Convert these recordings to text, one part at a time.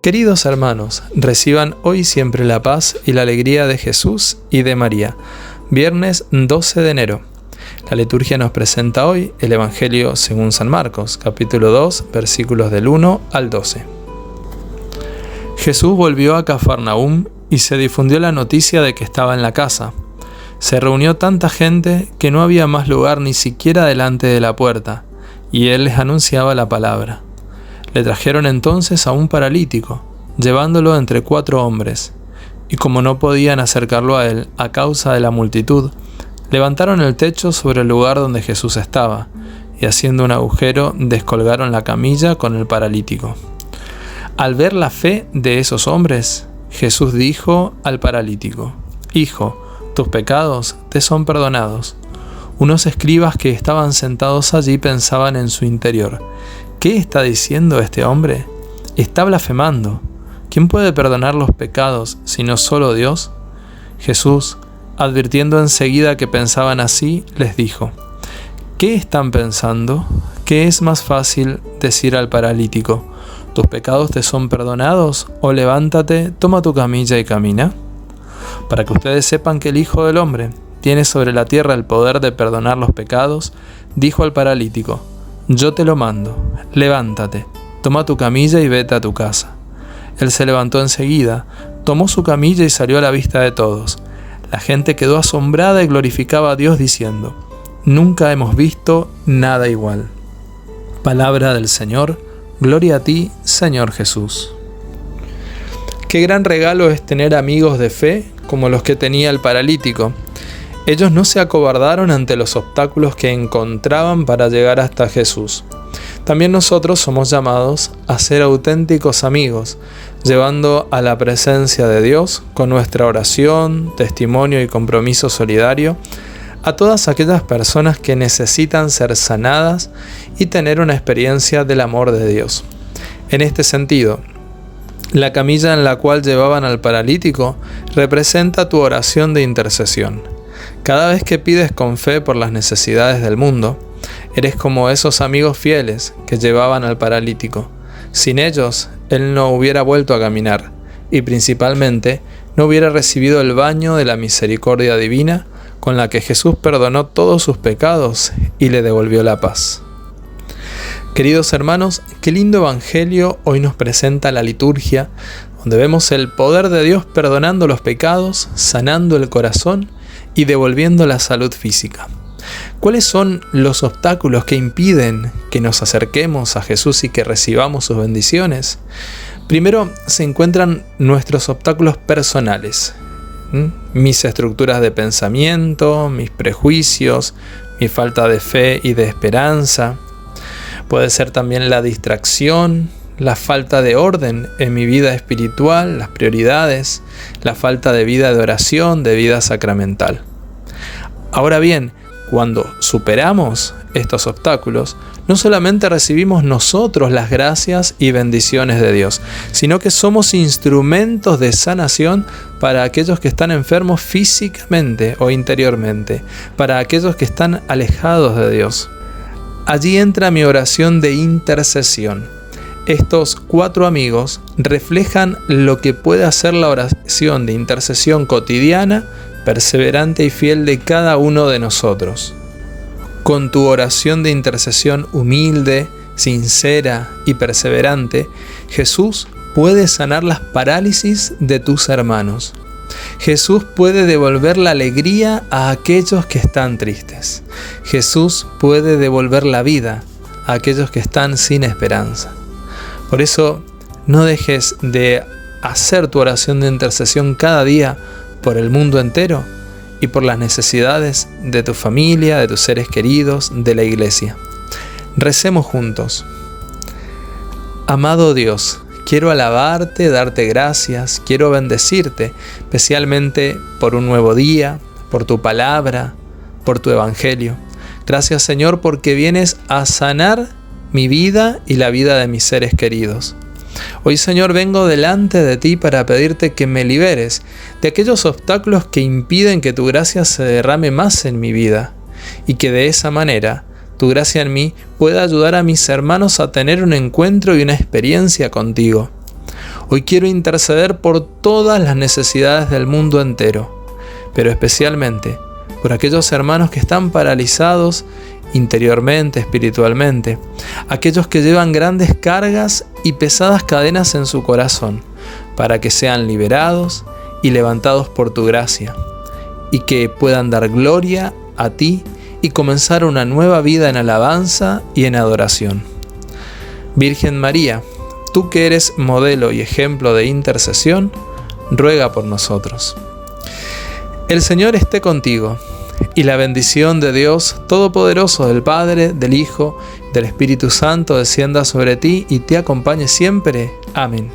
Queridos hermanos, reciban hoy siempre la paz y la alegría de Jesús y de María. Viernes 12 de enero. La liturgia nos presenta hoy el Evangelio según San Marcos, capítulo 2, versículos del 1 al 12. Jesús volvió a Cafarnaúm y se difundió la noticia de que estaba en la casa. Se reunió tanta gente que no había más lugar ni siquiera delante de la puerta, y él les anunciaba la palabra. Le trajeron entonces a un paralítico, llevándolo entre cuatro hombres, y como no podían acercarlo a él a causa de la multitud, levantaron el techo sobre el lugar donde Jesús estaba, y haciendo un agujero descolgaron la camilla con el paralítico. Al ver la fe de esos hombres, Jesús dijo al paralítico, Hijo, tus pecados te son perdonados. Unos escribas que estaban sentados allí pensaban en su interior, ¿qué está diciendo este hombre? Está blasfemando. ¿Quién puede perdonar los pecados sino solo Dios? Jesús, advirtiendo enseguida que pensaban así, les dijo, ¿qué están pensando? ¿Qué es más fácil decir al paralítico? ¿Tus pecados te son perdonados? O levántate, toma tu camilla y camina para que ustedes sepan que el Hijo del Hombre tiene sobre la tierra el poder de perdonar los pecados, dijo al paralítico, Yo te lo mando, levántate, toma tu camilla y vete a tu casa. Él se levantó enseguida, tomó su camilla y salió a la vista de todos. La gente quedó asombrada y glorificaba a Dios diciendo, Nunca hemos visto nada igual. Palabra del Señor, gloria a ti, Señor Jesús. Qué gran regalo es tener amigos de fe como los que tenía el paralítico. Ellos no se acobardaron ante los obstáculos que encontraban para llegar hasta Jesús. También nosotros somos llamados a ser auténticos amigos, llevando a la presencia de Dios con nuestra oración, testimonio y compromiso solidario a todas aquellas personas que necesitan ser sanadas y tener una experiencia del amor de Dios. En este sentido, la camilla en la cual llevaban al paralítico representa tu oración de intercesión. Cada vez que pides con fe por las necesidades del mundo, eres como esos amigos fieles que llevaban al paralítico. Sin ellos, él no hubiera vuelto a caminar y principalmente no hubiera recibido el baño de la misericordia divina con la que Jesús perdonó todos sus pecados y le devolvió la paz. Queridos hermanos, qué lindo Evangelio hoy nos presenta la liturgia, donde vemos el poder de Dios perdonando los pecados, sanando el corazón y devolviendo la salud física. ¿Cuáles son los obstáculos que impiden que nos acerquemos a Jesús y que recibamos sus bendiciones? Primero se encuentran nuestros obstáculos personales, mis estructuras de pensamiento, mis prejuicios, mi falta de fe y de esperanza, Puede ser también la distracción, la falta de orden en mi vida espiritual, las prioridades, la falta de vida de oración, de vida sacramental. Ahora bien, cuando superamos estos obstáculos, no solamente recibimos nosotros las gracias y bendiciones de Dios, sino que somos instrumentos de sanación para aquellos que están enfermos físicamente o interiormente, para aquellos que están alejados de Dios. Allí entra mi oración de intercesión. Estos cuatro amigos reflejan lo que puede hacer la oración de intercesión cotidiana, perseverante y fiel de cada uno de nosotros. Con tu oración de intercesión humilde, sincera y perseverante, Jesús puede sanar las parálisis de tus hermanos. Jesús puede devolver la alegría a aquellos que están tristes. Jesús puede devolver la vida a aquellos que están sin esperanza. Por eso, no dejes de hacer tu oración de intercesión cada día por el mundo entero y por las necesidades de tu familia, de tus seres queridos, de la iglesia. Recemos juntos. Amado Dios, Quiero alabarte, darte gracias, quiero bendecirte, especialmente por un nuevo día, por tu palabra, por tu evangelio. Gracias Señor porque vienes a sanar mi vida y la vida de mis seres queridos. Hoy Señor vengo delante de ti para pedirte que me liberes de aquellos obstáculos que impiden que tu gracia se derrame más en mi vida y que de esa manera tu gracia en mí pueda ayudar a mis hermanos a tener un encuentro y una experiencia contigo. Hoy quiero interceder por todas las necesidades del mundo entero, pero especialmente por aquellos hermanos que están paralizados interiormente, espiritualmente, aquellos que llevan grandes cargas y pesadas cadenas en su corazón, para que sean liberados y levantados por tu gracia, y que puedan dar gloria a ti y comenzar una nueva vida en alabanza y en adoración. Virgen María, tú que eres modelo y ejemplo de intercesión, ruega por nosotros. El Señor esté contigo, y la bendición de Dios Todopoderoso, del Padre, del Hijo, del Espíritu Santo, descienda sobre ti y te acompañe siempre. Amén.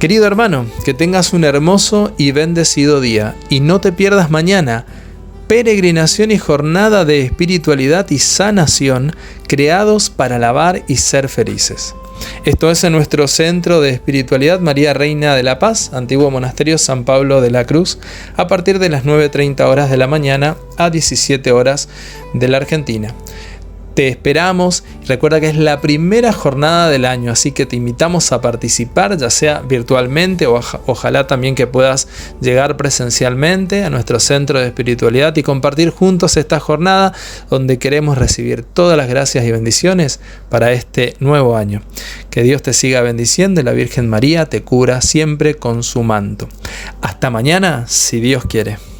Querido hermano, que tengas un hermoso y bendecido día, y no te pierdas mañana peregrinación y jornada de espiritualidad y sanación creados para alabar y ser felices. Esto es en nuestro centro de espiritualidad María Reina de la Paz, antiguo monasterio San Pablo de la Cruz, a partir de las 9.30 horas de la mañana a 17 horas de la Argentina. Te esperamos. Recuerda que es la primera jornada del año, así que te invitamos a participar, ya sea virtualmente o ojalá también que puedas llegar presencialmente a nuestro centro de espiritualidad y compartir juntos esta jornada donde queremos recibir todas las gracias y bendiciones para este nuevo año. Que Dios te siga bendiciendo y la Virgen María te cura siempre con su manto. Hasta mañana, si Dios quiere.